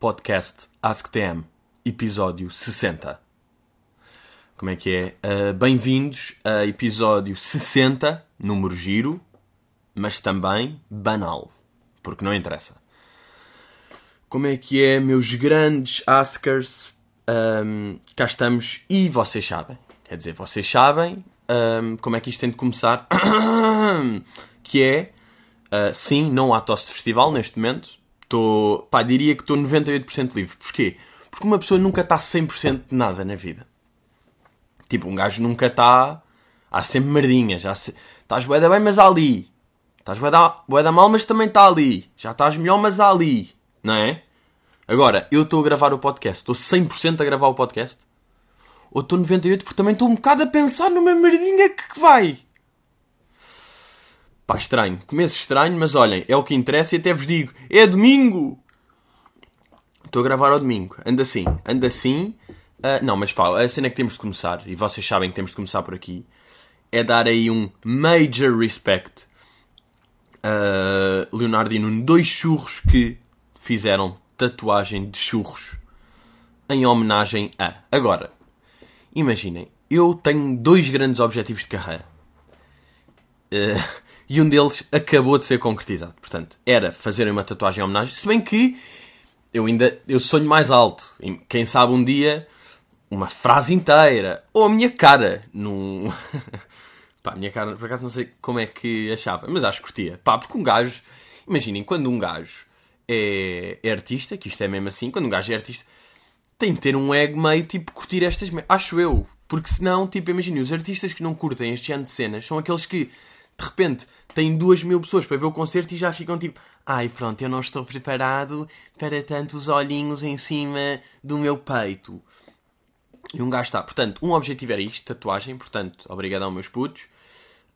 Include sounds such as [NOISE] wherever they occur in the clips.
podcast AskTM, episódio 60. Como é que é? Uh, Bem-vindos a episódio 60, número giro, mas também banal, porque não interessa. Como é que é, meus grandes askers? Um, cá estamos e vocês sabem. Quer dizer, vocês sabem um, como é que isto tem de começar. [COUGHS] que é, uh, sim, não há tosse de festival neste momento. Estou, pá, diria que estou 98% livre. Porquê? Porque uma pessoa nunca está 100% de nada na vida. Tipo, um gajo nunca está... Há sempre merdinhas. Já se... Estás bué bem, mas há ali. Estás bué da, bué da mal, mas também está ali. Já estás melhor, mas há ali. Não é? Agora, eu estou a gravar o podcast. Estou 100% a gravar o podcast. Ou estou 98% porque também estou um bocado a pensar numa merdinha que vai. Pá, estranho. Começo estranho, mas olhem, é o que interessa e até vos digo: é domingo! Estou a gravar ao domingo. Anda assim, anda assim. Uh, não, mas pá, a cena que temos de começar, e vocês sabem que temos de começar por aqui, é dar aí um major respect a Leonardo e Nuno. Dois churros que fizeram tatuagem de churros em homenagem a. Agora, imaginem, eu tenho dois grandes objetivos de carreira. Uh, e um deles acabou de ser concretizado. Portanto, era fazer uma tatuagem em homenagem, se bem que eu ainda eu sonho mais alto. Quem sabe um dia uma frase inteira ou a minha cara num [LAUGHS] Pá, a minha cara, por acaso não sei como é que achava, mas acho que curtia. Pá, porque um gajo, imaginem, quando um gajo é, é artista, que isto é mesmo assim, quando um gajo é artista, tem de ter um ego meio tipo curtir estas. Acho eu. Porque senão, tipo, imaginem, os artistas que não curtem este género de cenas são aqueles que de repente tem duas mil pessoas para ver o concerto e já ficam tipo, ai pronto, eu não estou preparado para tantos olhinhos em cima do meu peito. E um gajo está. Portanto, um objetivo era isto, tatuagem, portanto, obrigado aos meus putos.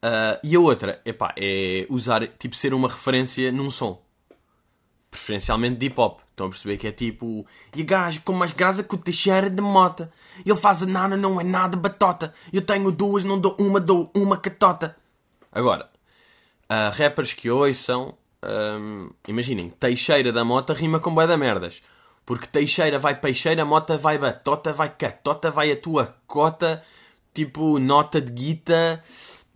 Uh, e a outra, epá, é usar, tipo, ser uma referência num som. Preferencialmente de hip hop. Estão a perceber que é tipo. E gajo com mais graça que o Teixeira de Mota. Ele faz a nada, não é nada batota. Eu tenho duas, não dou uma, dou uma catota. Agora, uh, rappers que ouçam, um, imaginem, Teixeira da Mota rima com bué da merdas. Porque Teixeira vai peixeira, Mota vai batota, vai catota, vai a tua cota, tipo nota de guita.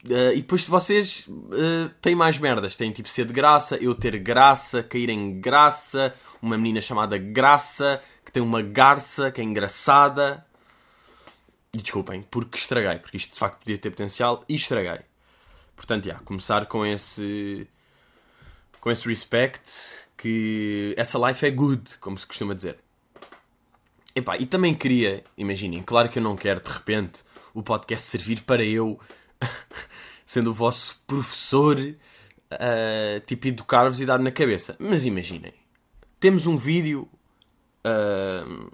Uh, e depois vocês uh, têm mais merdas. Têm tipo ser de graça, eu ter graça, cair em graça, uma menina chamada Graça, que tem uma garça, que é engraçada. E desculpem, porque estraguei, porque isto de facto podia ter potencial e estraguei. Portanto, yeah, começar com esse com esse respect que essa life é good, como se costuma dizer. Epá, e também queria, imaginem, claro que eu não quero de repente o podcast servir para eu, [LAUGHS] sendo o vosso professor, uh, tipo, educar-vos e dar na cabeça. Mas imaginem, temos um vídeo, uh,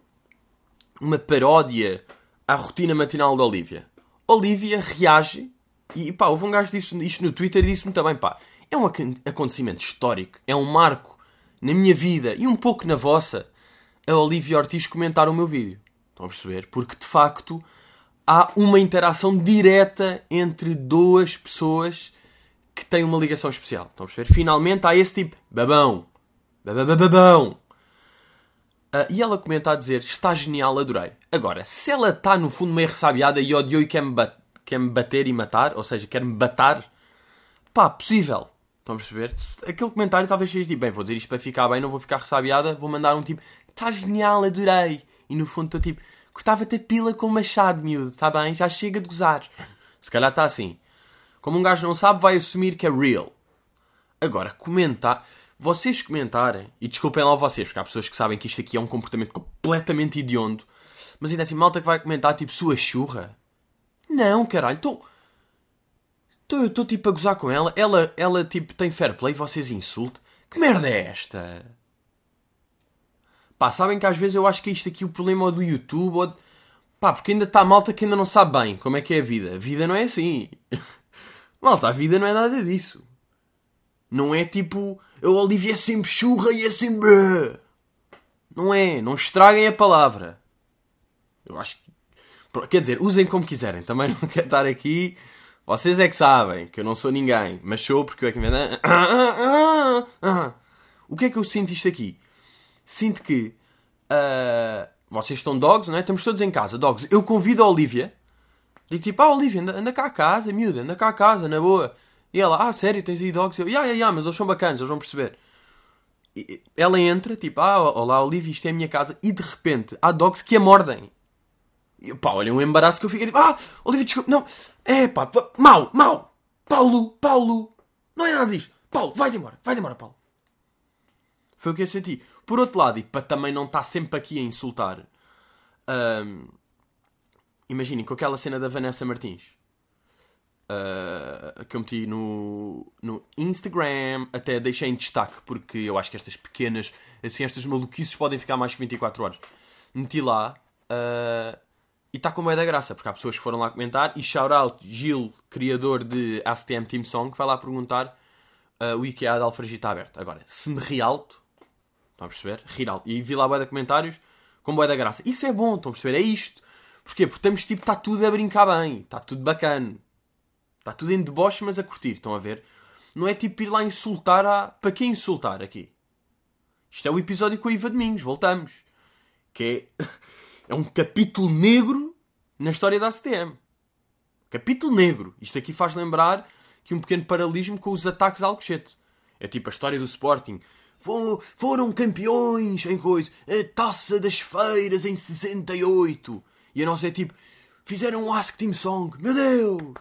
uma paródia à rotina matinal da Olivia. Olivia reage e pá, houve um gajo disso isto no Twitter e disse-me também, pá, é um acontecimento histórico, é um marco na minha vida e um pouco na vossa, a Olivia Ortiz comentar o meu vídeo. Estão a perceber? Porque de facto há uma interação direta entre duas pessoas que têm uma ligação especial. Estão a perceber? Finalmente há esse tipo, babão, babababão. Uh, e ela comenta a dizer: Está genial, adorei. Agora, se ela está no fundo meio ressabiada e odiou e quer-me bater quer-me bater e matar, ou seja, quer-me batar, pá, possível. Estão a perceber? Aquele comentário talvez seja tipo, bem, vou dizer isto para ficar bem, não vou ficar ressabiada, vou mandar um tipo, está genial, adorei. E no fundo estou tipo, gostava de ter pila com machado, miúdo, está bem? Já chega de gozar. Se calhar está assim. Como um gajo não sabe, vai assumir que é real. Agora, comentar. Vocês comentarem, e desculpem lá vocês, porque há pessoas que sabem que isto aqui é um comportamento completamente idiondo, mas ainda assim, malta que vai comentar tipo sua churra. Não, caralho, estou. Estou tipo a gozar com ela. Ela, ela tipo tem fair play, vocês insultam. Que merda é esta? Pá, sabem que às vezes eu acho que isto aqui o problema é do YouTube ou. Pá, porque ainda está malta que ainda não sabe bem como é que é a vida. A vida não é assim. [LAUGHS] malta, a vida não é nada disso. Não é tipo. A Olivia é sempre churra e é sempre. Não é. Não estraguem a palavra. Eu acho que Quer dizer, usem como quiserem. Também não [LAUGHS] quero estar aqui. Vocês é que sabem que eu não sou ninguém, mas sou porque eu é que me. [COUGHS] O que é que eu sinto isto aqui? Sinto que Uh, vocês estão dogs, não é? Estamos todos em casa, dogs. Eu convido a Olivia. Digo tipo, ah, Olivia, anda, anda cá a casa, miúda, anda cá a casa, na boa. E ela, ah, sério, tens aí dogs? Eu, ya, ya, ya, mas eles são bacanas, eles vão perceber. E ela entra, tipo, ah, olá, Olivia, isto é a minha casa. E de repente, há dogs que a mordem. E pá, olha, um embaraço que eu fiquei tipo, ah, Olivia, desculpa, não. É pá, mal, mal. Paulo, Paulo, não é nada disto. Paulo, vai-te embora, vai-te embora, Paulo. Foi o que eu senti. Por outro lado, e para também não estar sempre aqui a insultar, um, imaginem com aquela cena da Vanessa Martins. Uh, que eu meti no, no Instagram, até deixei em destaque, porque eu acho que estas pequenas, assim, estas maluquices podem ficar mais que 24 horas. Meti lá uh, e está com meio da graça, porque há pessoas que foram lá comentar. E shout out Gil, criador de ASTM Team Song, que vai lá perguntar uh, o IKEA de Alfragita está aberto. Agora, se me ri alto, estão a perceber? Rir alto. E vi lá boia de comentários com boia da graça. Isso é bom, estão a perceber? É isto. Porquê? Porque estamos tipo, está tudo a brincar bem, está tudo bacana. Está tudo em deboche, mas a curtir, estão a ver? Não é tipo ir lá insultar a. Para quem insultar aqui? Isto é o episódio com a Iva Domingos, voltamos. Que é. [LAUGHS] É um capítulo negro na história da ACTM. Capítulo negro. Isto aqui faz lembrar que um pequeno paralelismo com os ataques a Alcochete. É tipo a história do Sporting. Foram campeões em coisa. A taça das feiras em 68. E a nossa é tipo. Fizeram um Ask Team Song. Meu Deus!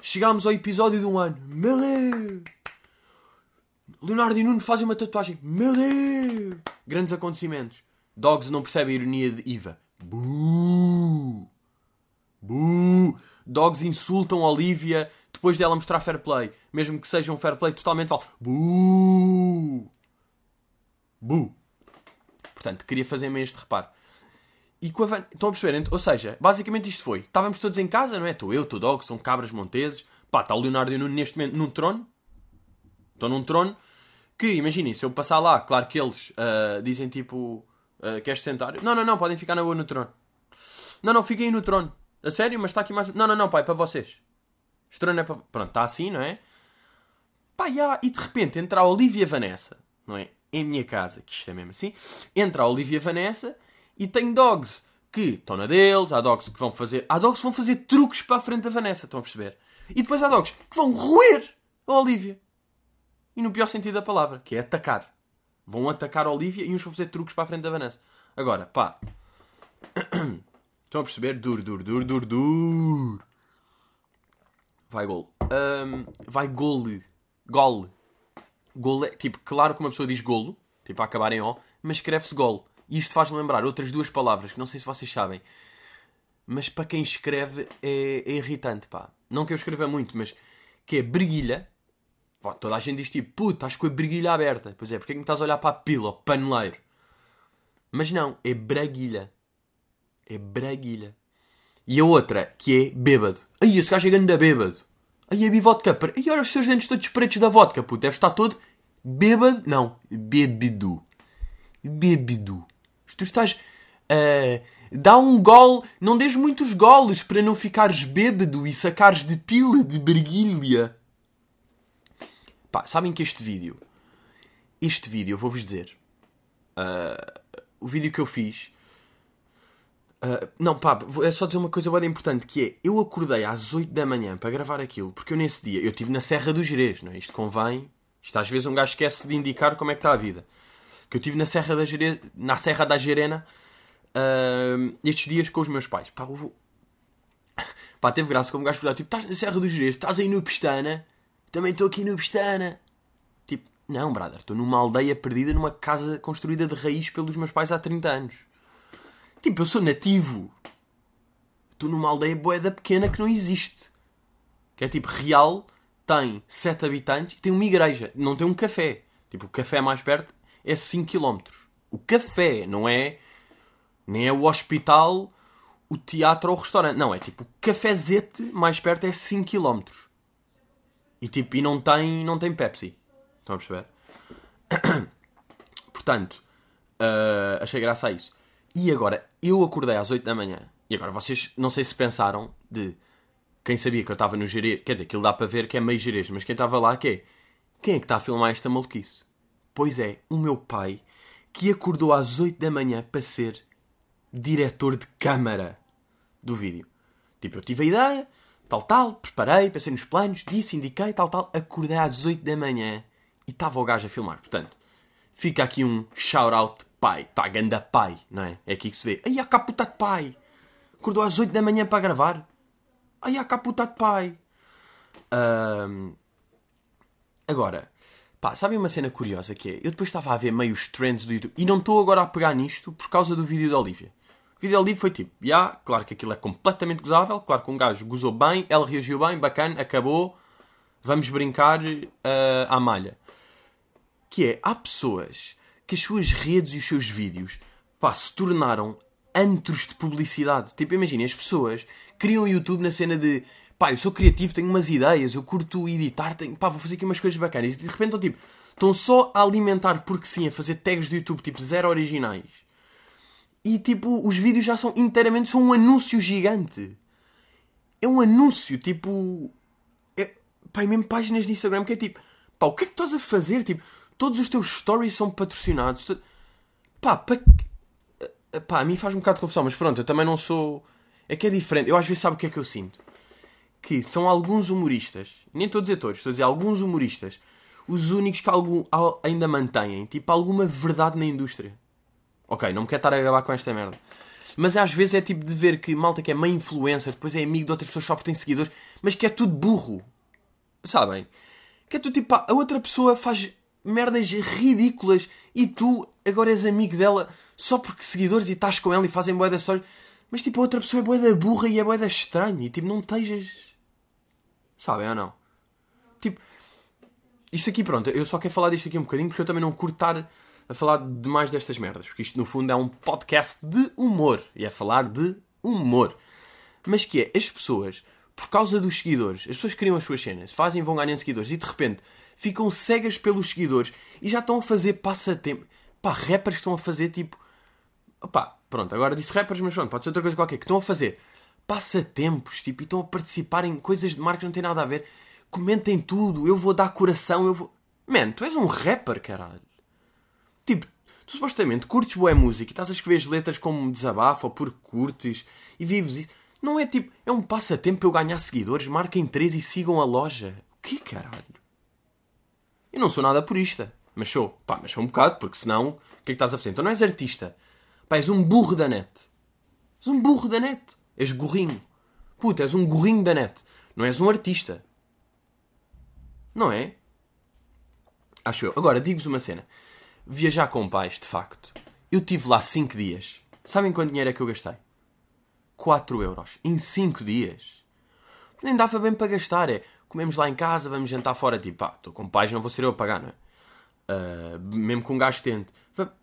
Chegámos ao episódio de um ano. Meu Deus! Leonardo e Nuno fazem uma tatuagem. Meu Deus! Grandes acontecimentos. Dogs não percebe a ironia de Iva. Buuu! Buuu! Dogs insultam Olivia depois dela mostrar fair play. Mesmo que seja um fair play totalmente falso. Buuu! Bu! Portanto, queria fazer-me este reparo. E com a Van... Estão a perceber? Ou seja, basicamente isto foi. Estávamos todos em casa, não é? Estou eu, estou Dog, são cabras monteses. Pá, está o Leonardo Nuno neste momento num trono. Estão num trono. Que, imaginem, se eu passar lá, claro que eles uh, dizem tipo... Uh, queres sentar? Não, não, não, podem ficar na boa no trono. Não, não, fiquem aí no trono. A sério? Mas está aqui mais... Não, não, não, pai, é para vocês. Este trono é para... Pronto, está assim, não é? Pá, yeah. e de repente entra a Olivia Vanessa, não é? Em minha casa, que isto é mesmo assim. Entra a Olivia Vanessa e tem dogs que estão na deles, há dogs que vão fazer. Há dogs que vão fazer truques para a frente da Vanessa, estão a perceber? E depois há dogs que vão roer a Olivia. E no pior sentido da palavra, que é atacar. Vão atacar a Olivia e uns vão fazer truques para a frente da Vanessa. Agora, pá. [CLEARS THROAT] Estão a perceber? Dur, dur, dur, dur, dur. Vai gol. Um, vai gole. Gol. Gol é, tipo, claro que uma pessoa diz golo, tipo a acabar em O, mas escreve-se gol. E isto faz-me lembrar outras duas palavras que não sei se vocês sabem. Mas para quem escreve é, é irritante, pá. Não que eu escreva muito, mas que é breguilha. Pô, toda a gente diz tipo, puta, estás com a breguilha aberta. Pois é, porque é que me estás a olhar para a pila, o paneleiro? Mas não, é braguilha. É braguilha. E a outra, que é bêbado. Ai, esse gajo é grande bêbado. Ai, a vodka. Ai, olha os seus dentes todos pretos da vodka, puto. Deve estar todo bêbado. Não, bebido. Bebido tu estás. Uh, dá um gol, não dês muitos goles para não ficares bêbado e sacares de pila de berguilha. Pá, sabem que este vídeo, este vídeo, eu vou-vos dizer, uh, o vídeo que eu fiz, uh, não, pá, é só dizer uma coisa bem importante, que é, eu acordei às 8 da manhã para gravar aquilo, porque eu nesse dia, eu estive na Serra do Jerez, não é? Isto convém, isto às vezes um gajo esquece de indicar como é que está a vida que eu tive na Serra da, Gere... na Serra da Gerena uh, estes dias com os meus pais. Pá, vou... [LAUGHS] Pá, teve graça como um gajo perguntar, tipo, estás na Serra do Jerez, estás aí no Pestana? Também estou aqui no Pestana. Tipo, não, brother, estou numa aldeia perdida numa casa construída de raiz pelos meus pais há 30 anos. Tipo, eu sou nativo. Estou numa aldeia boeda pequena que não existe. Que é tipo, Real tem 7 habitantes e tem uma igreja. Não tem um café. Tipo, o café mais perto é 5 km. O café, não é. Nem é o hospital, o teatro ou o restaurante. Não, é tipo o cafezete mais perto é 5 km. E tipo, e não tem, não tem Pepsi. Estão a perceber? [COUGHS] Portanto, uh, achei graça a isso. E agora, eu acordei às 8 da manhã. E agora, vocês não sei se pensaram de quem sabia que eu estava no Jerez. Quer dizer, aquilo dá para ver que é meio Jerez, mas quem estava lá, que é? Quem é que está a filmar esta maluquice? Pois é, o meu pai, que acordou às 8 da manhã para ser diretor de câmara do vídeo. Tipo, eu tive a ideia, tal, tal, preparei, pensei nos planos, disse, indiquei, tal, tal, acordei às 8 da manhã e estava o gajo a filmar. Portanto, fica aqui um shout-out pai. Pá, ganda pai, não é? É aqui que se vê. Ai, a caputa de pai. Acordou às 8 da manhã para gravar. Ai, a caputa de pai. Um... Agora, pá, sabem uma cena curiosa que é? Eu depois estava a ver meio os trends do YouTube e não estou agora a pegar nisto por causa do vídeo da Olivia. Olivia foi tipo, já, yeah, claro que aquilo é completamente gozável, claro que um gajo gozou bem, ela reagiu bem, bacana, acabou, vamos brincar uh, à malha. Que é, há pessoas que as suas redes e os seus vídeos pá, se tornaram antros de publicidade. Tipo, imaginem, as pessoas criam o YouTube na cena de pá, eu sou criativo, tenho umas ideias, eu curto editar, tenho, pá, vou fazer aqui umas coisas bacanas. E de repente estão tipo, estão só a alimentar porque sim, a fazer tags do YouTube tipo zero originais. E tipo, os vídeos já são inteiramente são um anúncio gigante. É um anúncio, tipo. É, pá, e mesmo páginas de Instagram que é tipo, pá, o que é que estás a fazer? Tipo, Todos os teus stories são patrocinados. Pá, pá, pá, a mim faz um bocado de confusão, mas pronto, eu também não sou. É que é diferente. Eu às vezes sabe o que é que eu sinto? Que são alguns humoristas, nem estou a dizer todos, estou a dizer alguns humoristas, os únicos que algum, ainda mantêm, tipo, alguma verdade na indústria. Ok, não me quero estar a acabar com esta merda. Mas às vezes é tipo de ver que malta que é meio influencer, depois é amigo de outras pessoas só porque tem seguidores, mas que é tudo burro. Sabem? Que é tudo tipo, a outra pessoa faz merdas ridículas e tu agora és amigo dela só porque seguidores e estás com ela e fazem boeda história. Mas tipo, a outra pessoa é boeda burra e é boeda estranha e tipo, não estejas. Sabem ou não? Tipo, isto aqui, pronto, eu só quero falar disto aqui um bocadinho porque eu também não curto estar a falar demais destas merdas. Porque isto no fundo é um podcast de humor e é falar de humor. Mas que é, as pessoas, por causa dos seguidores, as pessoas criam as suas cenas, fazem vão ganhando seguidores e de repente ficam cegas pelos seguidores e já estão a fazer passatempo. Pá, rappers estão a fazer tipo. Pá, pronto, agora disse rappers, mas pronto, pode ser outra coisa qualquer. Que estão a fazer passatempos, tipo, e estão a participar em coisas de marca que não têm nada a ver. Comentem tudo, eu vou dar coração, eu vou. Man, tu és um rapper, caralho. Tipo, tu supostamente curtes boa música e estás a escrever as letras como desabafo ou porque curtes e vives isso. Não é tipo, é um passatempo para eu ganhar seguidores, marquem três e sigam a loja. O que caralho? Eu não sou nada purista. Mas sou. Pá, mas sou um bocado, porque senão, o que é que estás a fazer? Então não és artista. Pá, és um burro da net. És um burro da net. És gorrinho. Puta, és um gorrinho da net. Não és um artista. Não é? Acho eu. Agora, digo-vos uma cena. Viajar com pais, de facto. Eu tive lá 5 dias. Sabem quanto dinheiro é que eu gastei? 4 euros. Em 5 dias. Nem dava bem para gastar. É comemos lá em casa, vamos jantar fora, tipo, pá, estou com pais, não vou ser eu a pagar, não é? Uh, mesmo com um gajo tente.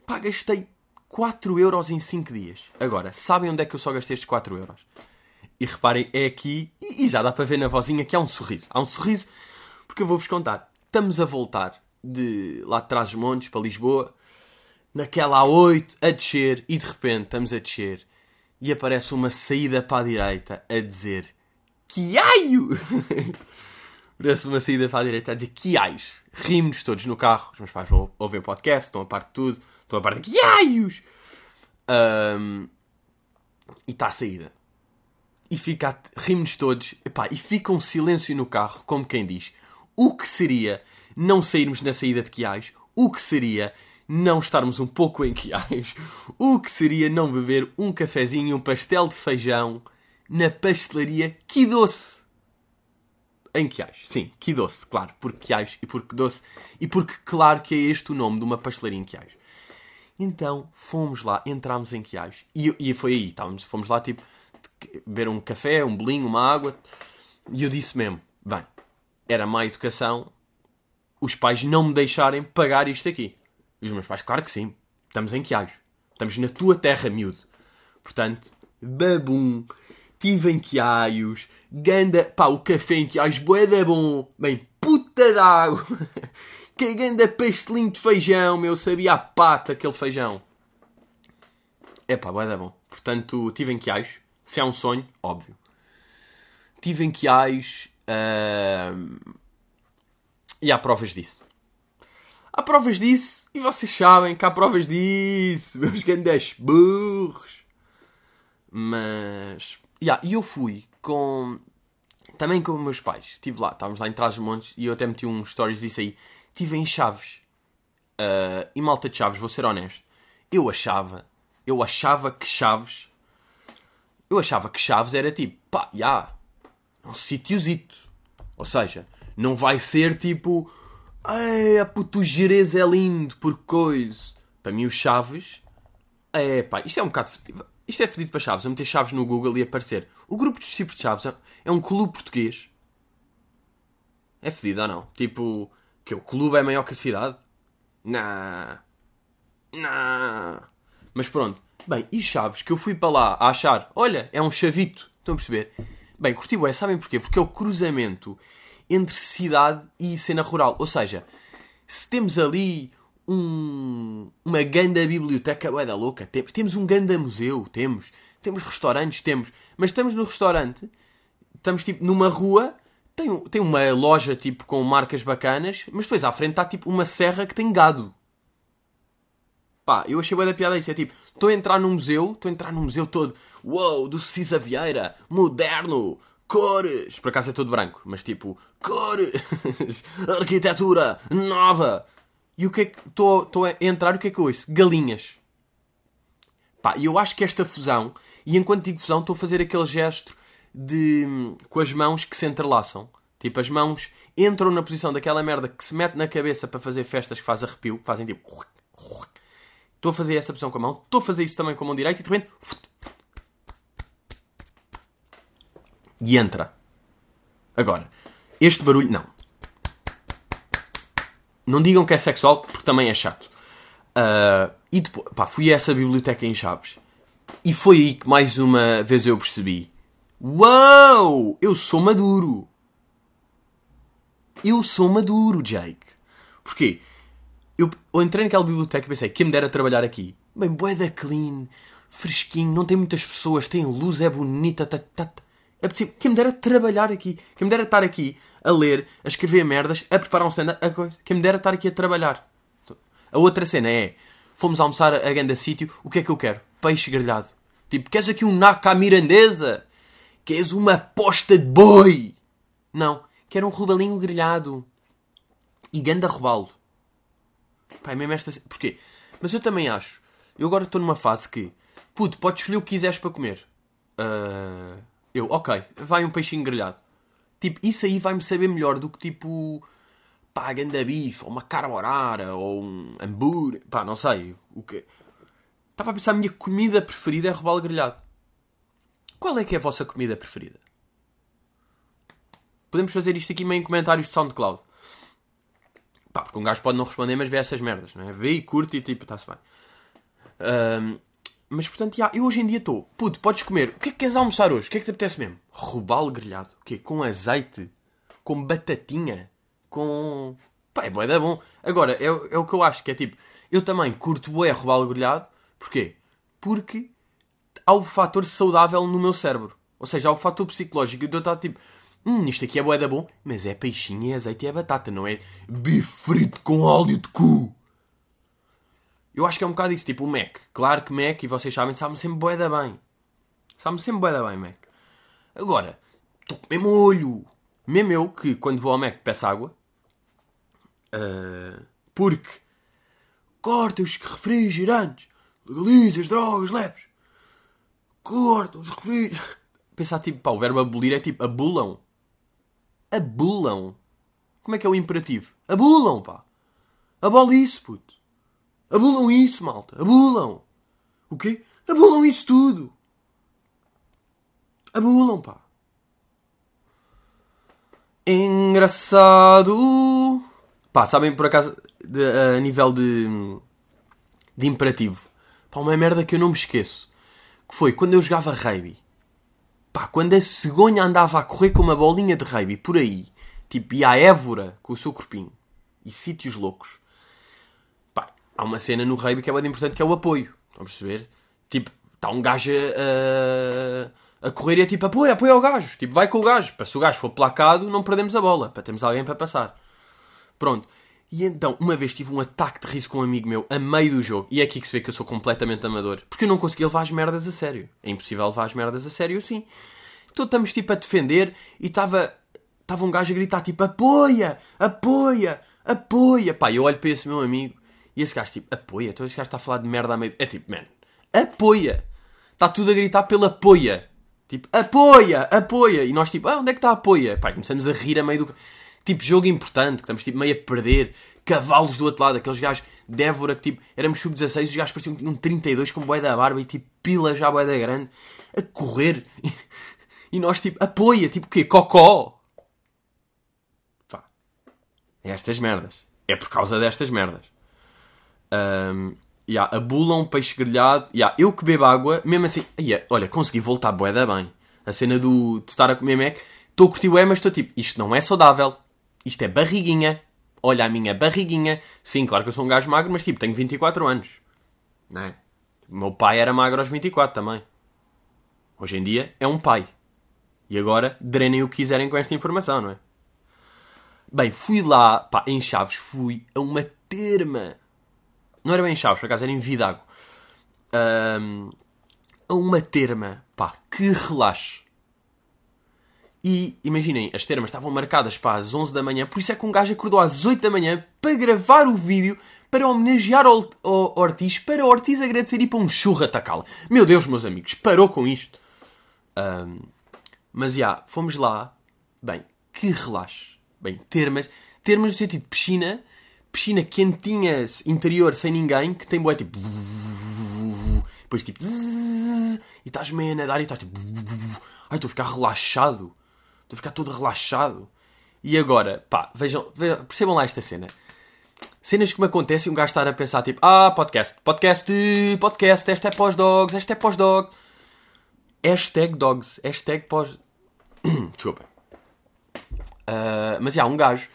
Pá, gastei 4 euros em 5 dias. Agora, sabem onde é que eu só gastei estes 4 euros? E reparem, é aqui, e já dá para ver na vozinha que há um sorriso. Há um sorriso, porque eu vou-vos contar. Estamos a voltar de lá de trás dos montes para Lisboa, naquela A8, a descer, e de repente estamos a descer, e aparece uma saída para a direita a dizer Quiaio! [LAUGHS] Parece uma saída para a direita a dizer quiaios. Rimos todos no carro. Os meus pais vão ouvir o podcast, estão a parte de tudo. Estão a parte de quiaios! Um, e está a saída. E fica, rimos todos. Epá, e fica um silêncio no carro, como quem diz. O que seria não sairmos na saída de quiais? O que seria não estarmos um pouco em quiais? O que seria não beber um cafezinho e um pastel de feijão na pastelaria Que Doce? em Quiais. Sim, que doce, claro, porque Quiais e porque doce. E porque, claro, que é este o nome de uma pastelaria em Quiais. Então, fomos lá, entramos em Quiais. E, e foi aí, estávamos, fomos lá, tipo, beber um café, um bolinho, uma água. E eu disse mesmo, bem, era má educação os pais não me deixarem pagar isto aqui. Os meus pais, claro que sim. Estamos em Quiais. Estamos na tua terra, miúdo. Portanto, babum estive em Quiaios, ganda, pá, o café em Quiaios, boeda bom, bem, puta d'água, [LAUGHS] que ganda pastelinho de feijão, meu, sabia a pata aquele feijão. É pá, boeda bom. Portanto, estive em Quiaios, se é um sonho, óbvio. Estive em Quiaios uh... e há provas disso. Há provas disso. E vocês sabem que há provas disso. Meus grandes burros. Mas... Yeah, e eu fui com... Também com meus pais. Estive lá. Estávamos lá em Trás-os-Montes. E eu até meti uns stories disso aí. Estive em Chaves. Uh, e malta de Chaves, vou ser honesto. Eu achava... Eu achava que Chaves... Eu achava que Chaves era tipo... Pá, já... Yeah, é um sítiozito. Ou seja, não vai ser tipo... Ai, a puto Jerez é lindo, por coisa. Para mim, o Chaves. É pá, isto é um bocado. Isto é fedido para Chaves. Eu meter Chaves no Google e aparecer. O grupo de discípulos de Chaves é um clube português. É fedido ou não? Tipo, que o clube é maior que a cidade? Não. Não. Mas pronto. Bem, e Chaves, que eu fui para lá a achar, olha, é um chavito. Estão a perceber? Bem, curti é, sabem porquê? Porque é o cruzamento entre cidade e cena rural. Ou seja, se temos ali um, uma ganda biblioteca, ué da louca, temos, um ganda museu, temos, temos restaurantes, temos, mas estamos no restaurante, estamos tipo numa rua, tem, tem uma loja tipo com marcas bacanas, mas depois à frente está tipo uma serra que tem gado. Pá, eu achei bem da piada isso. É tipo, estou a entrar num museu, estou a entrar num museu todo, uou, do Cisa Vieira, moderno, cores. Por acaso é todo branco, mas tipo, cores, [LAUGHS] arquitetura nova. E o que é que estou a entrar? O que é que eu ouço? Galinhas. Pá, eu acho que esta fusão, e enquanto digo fusão, estou a fazer aquele gesto de com as mãos que se entrelaçam. Tipo, as mãos entram na posição daquela merda que se mete na cabeça para fazer festas que faz arrepio, que fazem tipo. [LAUGHS] Estou a fazer essa posição com a mão, estou a fazer isso também com a mão direita e de repente [LAUGHS] e entra. Agora, este barulho, não. Não digam que é sexual, porque também é chato. Uh, e depois, pá, fui a essa biblioteca em Chaves. E foi aí que mais uma vez eu percebi: Uau! Eu sou maduro. Eu sou maduro, Jake. Porquê? Eu, eu entrei naquela biblioteca e pensei: quem me dera trabalhar aqui? Bem, boeda clean, fresquinho, não tem muitas pessoas, tem luz, é bonita, tá, tá, tá. É possível. Quem me dera trabalhar aqui. Quem me dera estar aqui a ler, a escrever merdas, a preparar um stand-up. Quem me dera estar aqui a trabalhar. A outra cena é: fomos almoçar a grande sítio. O que é que eu quero? Peixe grelhado. Tipo, queres aqui um naca à mirandesa? Queres uma posta de boi? Não. Quero um robalinho grelhado. E ganda robalo. Pá, é mesmo esta. Porquê? Mas eu também acho. Eu agora estou numa fase que. Puto, podes escolher o que quiseres para comer. Uh... Eu, ok, vai um peixinho grelhado. Tipo, isso aí vai-me saber melhor do que tipo. pá, ganda bife, ou uma carbonara, ou um hambúrguer. Pá, não sei. O que. Estava a pensar, a minha comida preferida é robalo grelhado. Qual é que é a vossa comida preferida? Podemos fazer isto aqui meio em comentários de SoundCloud. Pá, porque um gajo pode não responder, mas vê essas merdas, não é? Vê e curte e tipo, está-se bem. Um, mas portanto, já, eu hoje em dia estou, puto, podes comer. O que é que queres almoçar hoje? O que é que te apetece mesmo? Robalo grelhado. O quê? Com azeite? Com batatinha? Com. Pá, é bué da bom. Agora, é, é o que eu acho, que é tipo, eu também curto bué robalo grelhado. Porquê? Porque há o fator saudável no meu cérebro. Ou seja, há o fator psicológico. Eu estou tipo, hum, isto aqui é bué da bom, mas é peixinho, é azeite e é batata, não é bife frito com óleo de cu. Eu acho que é um bocado isso, tipo o Mac. Claro que Mac, e vocês sabem, sabe-me sempre boeda bem. Sabe-me sempre boeda bem, Mac. Agora, estou com mesmo olho. Mesmo eu, que quando vou ao Mac peço água. Uh, porque corta os refrigerantes, legaliza as drogas leves. Corta os refrigerantes. [LAUGHS] Pensar tipo, pá, o verbo abolir é tipo abulam. Abulam. Como é que é o imperativo? Abulam, pá. Abole isso, puto. Abulam isso, malta. Abulam. O quê? Abulam isso tudo. Abulam, pá. Engraçado. Pá, sabem por acaso, de, a nível de, de imperativo, pá, uma merda que eu não me esqueço. Que foi quando eu jogava rugby. Pá, quando a cegonha andava a correr com uma bolinha de rugby por aí, tipo, e a Évora com o seu corpinho, e sítios loucos há uma cena no rugby que é muito importante que é o apoio. Estão a perceber? Tipo, está um gajo a, a, correr e é tipo apoio, apoio ao gajo. Tipo, vai com o gajo. Para se o gajo for placado, não perdemos a bola. Para termos alguém para passar. Pronto. E então, uma vez tive um ataque de riso com um amigo meu a meio do jogo. E é aqui que se vê que eu sou completamente amador. Porque eu não conseguia levar as merdas a sério. É impossível levar as merdas a sério assim. Então estamos tipo a defender e estava estava um gajo a gritar tipo apoia, apoia, apoia. Pá, eu olho para esse meu amigo e esse gajo tipo apoia. Então esse gajo está a falar de merda a meio. É tipo, man, apoia. Está tudo a gritar pela apoia. Tipo, apoia, apoia. E nós tipo, ah, onde é que está apoia? Pá, começamos a rir a meio do. Tipo, jogo importante, que estamos tipo meio a perder. Cavalos do outro lado, aqueles gajos Débora, que tipo, éramos sub-16, os gajos pareciam que tinham 32 com boé da barba e tipo, pila já boé da grande, a correr. [LAUGHS] E nós tipo, apoia, tipo o quê? Cocó! Pá. É estas merdas. É por causa destas merdas. Um, yeah, abulam peixe grelhado. Yeah, eu que bebo água, mesmo assim, yeah, olha, consegui voltar boeda bem. A cena do, de estar a comer Mac, estou a curtir o mas estou tipo, isto não é saudável. Isto é barriguinha. Olha a minha barriguinha. Sim, claro que eu sou um gajo magro, mas tipo, tenho 24 anos. Não é? O meu pai era magro aos 24 também. Hoje em dia é um pai. E agora drenem o que quiserem com esta informação, não é? Bem, fui lá, pá, em Chaves, fui a uma terma. Não era bem em Chaves, por acaso era em Vidago. Um, a uma terma, pá, que relaxe. E imaginem, as termas estavam marcadas para as 11 da manhã, por isso é que um gajo acordou às 8 da manhã para gravar o vídeo para homenagear o, Ortiz, para o Ortiz agradecer e para um churro atacá-la. Meu Deus, meus amigos, parou com isto. Um, mas já, yeah, fomos lá. Bem, que relaxe. Bem, termas. Termas no sentido de piscina. Piscina quentinha, interior, sem ninguém, que tem boé tipo. Depois tipo. E estás meio a nadar e estás tipo. Ai, estou a ficar relaxado. Estou a ficar todo relaxado. E agora, pá, vejam, vejam, percebam lá esta cena. Cenas que me acontecem, um gajo estar a pensar tipo, ah, podcast, podcast, podcast, esta é pós-dogs, esta é pós-dog. Hashtag dogs, hashtag pós... [CLEARS THROAT] Desculpa. Uh, mas, já, yeah, um gajo.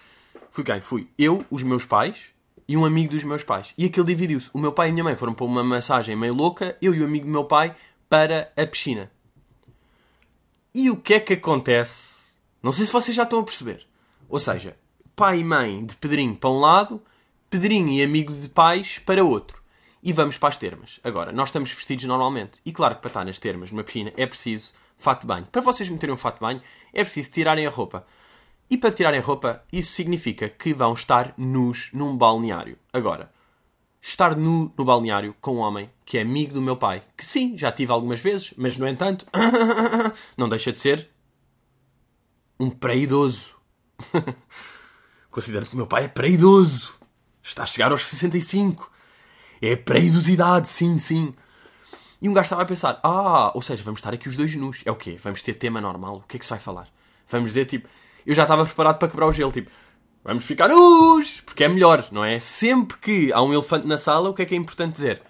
Fui quem? Fui eu, os meus pais e um amigo dos meus pais. E aquele dividiu-se. O meu pai e a minha mãe foram para uma massagem meio louca, eu e o amigo do meu pai para a piscina. E o que é que acontece? Não sei se vocês já estão a perceber. Ou seja, pai e mãe de Pedrinho para um lado, Pedrinho e amigo de pais para outro. E vamos para as termas. Agora, nós estamos vestidos normalmente. E claro que para estar nas termas, numa piscina, é preciso fato de banho. Para vocês meterem um fato de banho, é preciso tirarem a roupa. E para tirarem roupa, isso significa que vão estar nus num balneário. Agora, estar nu no balneário com um homem que é amigo do meu pai, que sim, já tive algumas vezes, mas no entanto, [LAUGHS] não deixa de ser um preidoso. [LAUGHS] Considero que o meu pai é preidoso. Está a chegar aos 65. É preidosidade, sim, sim. E um gajo estava a pensar, ah, ou seja, vamos estar aqui os dois nus. É o quê? Vamos ter tema normal? O que é que se vai falar? Vamos dizer, tipo, eu já estava preparado para quebrar o gelo, tipo, vamos ficar nus! Porque é melhor, não é? Sempre que há um elefante na sala, o que é que é importante dizer?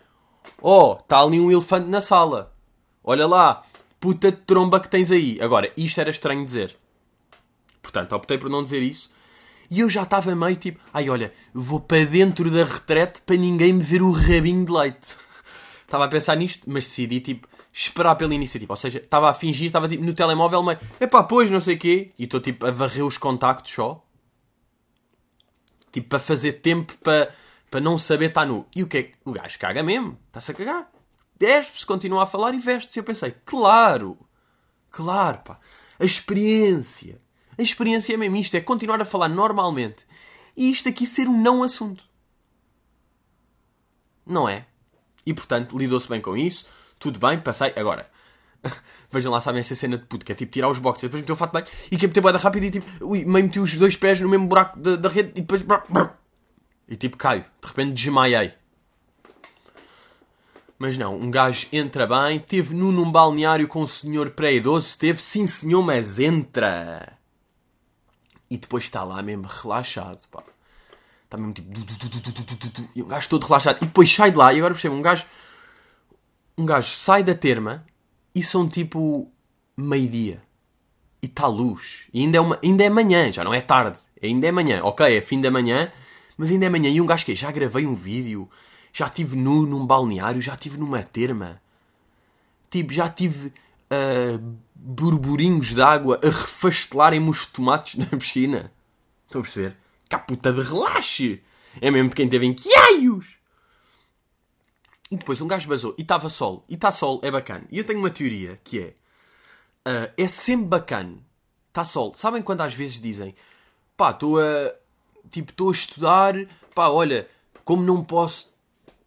Oh, está ali um elefante na sala. Olha lá, puta de tromba que tens aí. Agora, isto era estranho dizer. Portanto, optei por não dizer isso. E eu já estava meio tipo, ai olha, vou para dentro da retrete para ninguém me ver o rabinho de leite [LAUGHS] estava a pensar nisto, mas decidi, tipo, esperar pela iniciativa. Ou seja, estava a fingir, estava tipo no telemóvel, mas epá, pois, não sei o quê, e estou tipo a varrer os contactos só. Tipo, para fazer tempo para, para não saber estar nu. E o que é O gajo caga mesmo, está-se a cagar. Despe-se, continua a falar e veste-se. Eu pensei, claro, claro, pá, a experiência. A experiência é mesmo isto, é continuar a falar normalmente. E isto aqui ser um não assunto. Não é? E portanto, lidou-se bem com isso, tudo bem, passei. Agora, vejam lá, sabem essa cena de puto, que é tipo tirar os boxes, depois meter o fato bem e que meter boeda rápido e tipo, ui, meio meti os dois pés no mesmo buraco da, da rede e depois. E tipo, caio, de repente desmaiei. Mas não, um gajo entra bem, teve nu num balneário com o senhor pré-idoso, teve sim senhor, mas entra. E depois está lá mesmo relaxado, pá. Está mesmo tipo. E um gajo todo relaxado. E depois sai de lá. E agora percebo, um gajo. Um gajo sai da terma e são tipo. meio-dia. E está luz. E ainda é, uma, ainda é manhã, já não é tarde. Ainda é manhã. Ok, é fim da manhã, mas ainda é manhã. E um gajo que já gravei um vídeo, já estive nu num balneário, já estive numa terma. Tipo, já tive uh, burburinhos de água a refastelarem-me os tomates [LAUGHS] na piscina. Estão a perceber? Cá puta de relaxe! É mesmo de quem teve inquiaios. E depois um gajo basou e estava sol. E está sol, é bacana. E eu tenho uma teoria que é... Uh, é sempre bacana. Está sol. Sabem quando às vezes dizem... Pá, estou a... Tipo, estou a estudar... Pá, olha, como não posso...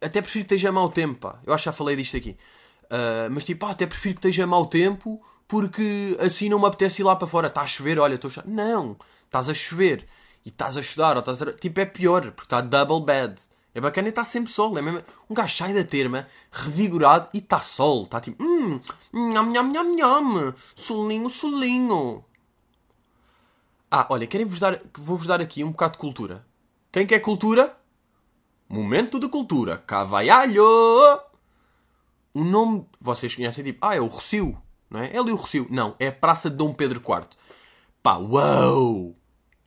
Até prefiro que esteja mau tempo, pá. Eu acho que já falei disto aqui. Uh, mas tipo, pá, até prefiro que esteja mau tempo porque assim não me apetece ir lá para fora. Está a chover, olha, estou a Não, estás a chover e estás a estudar, ou estás a... tipo, é pior, porque está double bad. É bacana e está sempre sol. É mesmo... Um gajo sai da terma, revigorado e está sol. Está tipo, hum, nham, nham, nham, nham, solinho, solinho. Ah, olha, querem-vos dar, vou-vos dar aqui um bocado de cultura. Quem quer cultura? Momento de cultura. Cavaialho! O nome, vocês conhecem, tipo, ah, é o Rocio, não é? É ali o Rocio. Não, é a Praça de Dom Pedro IV. Pá, uau!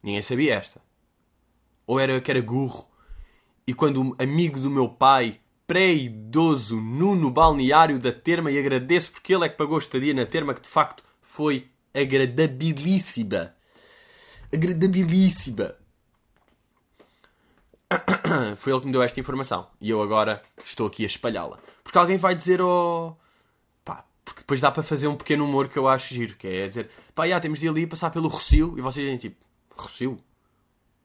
Ninguém sabia esta. Ou era que era burro. E quando um amigo do meu pai, pré-idoso Nuno Balneário da Terma, e agradeço porque ele é que pagou estadia na Terma, que de facto foi agradabilíssima. Agradabilíssima. [COUGHS] Foi ele que me deu esta informação. E eu agora estou aqui a espalhá-la. Porque alguém vai dizer, oh... Pá, porque depois dá para fazer um pequeno humor que eu acho giro. Que é dizer, pá, já temos de ir ali passar pelo Rocio. E vocês dizem tipo, Rocio?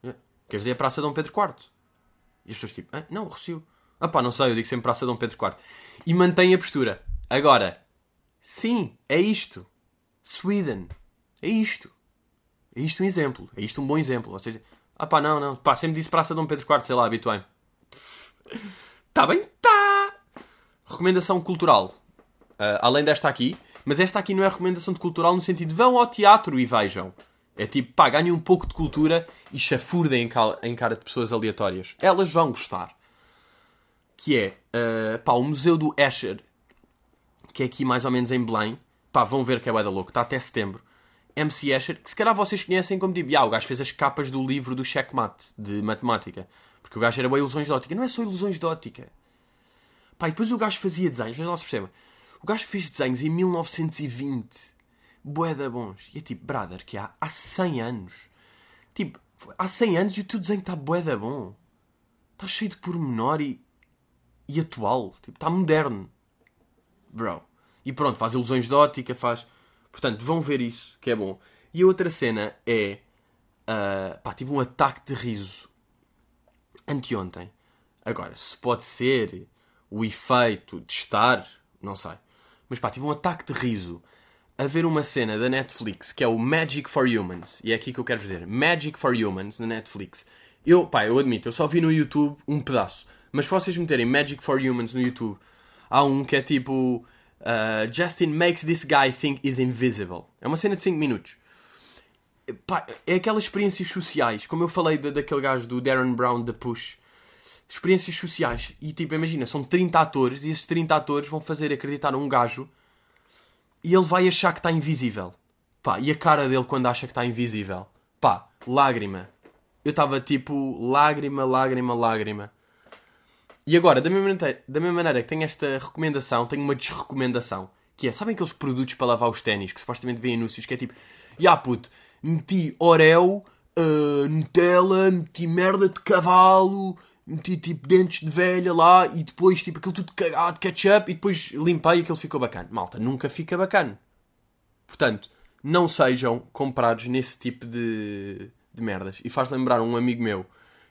É. Quer dizer a Praça Dom Pedro IV? As pessoas tipo, ah, não, Rocio. Ah pá, não sei, eu digo sempre Praça Dom Pedro IV. E mantém a postura. Agora, sim, é isto. Sweden. É isto. É isto um exemplo. É isto um bom exemplo. Ou seja, ah pá, não, não. Pá, sempre disse Praça Dom Pedro IV, sei lá, habituei-me. [LAUGHS] Tá bem, tá. Recomendação cultural. Uh, além desta aqui. Mas esta aqui não é recomendação de cultural no sentido vão ao teatro e vejam. É tipo, pá, ganhem um pouco de cultura e chafurdem em cara de pessoas aleatórias. Elas vão gostar. Que é, uh, pá, o Museu do Escher, que é aqui mais ou menos em Belém. Pá, vão ver que é da louco, está até setembro. MC Escher, que se calhar vocês conhecem como tipo, ah, o gajo fez as capas do livro do Checkmate, de matemática. Porque o gajo era bem ilusões de ótica. Não é só ilusões de ótica. Pá, e depois o gajo fazia desenhos, mas não se perceba. O gajo fez desenhos em 1920. Boeda bons. E é tipo, brother, que há, há 100 anos. Tipo, há 100 anos e o teu desenho está boeda bom. Está cheio de pormenor e, e atual. Tipo, está moderno. Bro. E pronto, faz ilusões de ótica, faz Portanto, vão ver isso, que é bom. E a outra cena é. Uh, pá, tive um ataque de riso anteontem. Agora, se pode ser o efeito de estar, não sei. Mas pá, tive um ataque de riso a ver uma cena da Netflix que é o Magic for Humans. E é aqui que eu quero dizer. Magic for Humans na Netflix. Eu, pá, eu admito, eu só vi no YouTube um pedaço. Mas se vocês meterem Magic for Humans no YouTube, há um que é tipo Uh, Justin makes this guy think he's invisible. É uma cena de 5 minutos. Pá, é aquelas experiências sociais, como eu falei de, daquele gajo do Darren Brown da Push. Experiências sociais. E tipo, imagina, são 30 atores e esses 30 atores vão fazer acreditar num gajo e ele vai achar que está invisível. Pá, e a cara dele quando acha que está invisível. Pá, lágrima. Eu estava tipo, lágrima, lágrima, lágrima. E agora, da mesma, maneira, da mesma maneira que tenho esta recomendação, tenho uma desrecomendação. Que é, sabem aqueles produtos para lavar os ténis que supostamente vêm anúncios que é tipo, ya puto, meti Oreo, uh, Nutella, meti merda de cavalo, meti tipo dentes de velha lá e depois tipo aquilo tudo cagado, ketchup e depois limpei e aquilo ficou bacana. Malta, nunca fica bacana. Portanto, não sejam comprados nesse tipo de, de merdas. E faz lembrar um amigo meu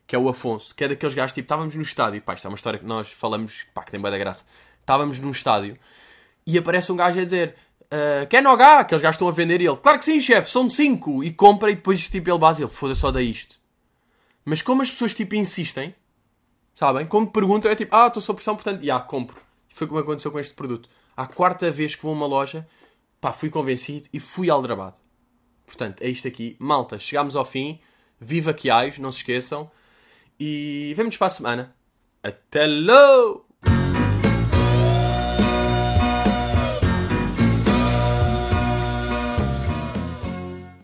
que é o Afonso, que é daqueles gajos, tipo, estávamos no estádio, pá, isto é uma história que nós falamos, pá, que tem boa da graça. Estávamos num estádio e aparece um gajo a dizer, uh, quer Nogá? Aqueles gajos estão a vender e ele, claro que sim, chefe, são cinco. E compra e depois, tipo, ele base, ele, foda só da isto. Mas como as pessoas, tipo, insistem, sabem? Como perguntam, é tipo, ah, estou sob pressão, portanto, já, compro. Foi como aconteceu com este produto. A quarta vez que vou a uma loja, pá, fui convencido e fui aldrabado. Portanto, é isto aqui. Malta, chegámos ao fim. Viva Quiais, não se esqueçam. E vemos para a semana. Até logo!